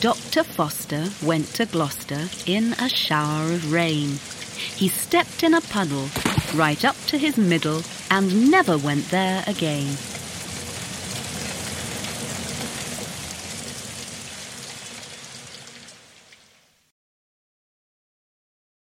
Dr. Foster went to Gloucester in a shower of rain. He stepped in a puddle right up to his middle and never went there again.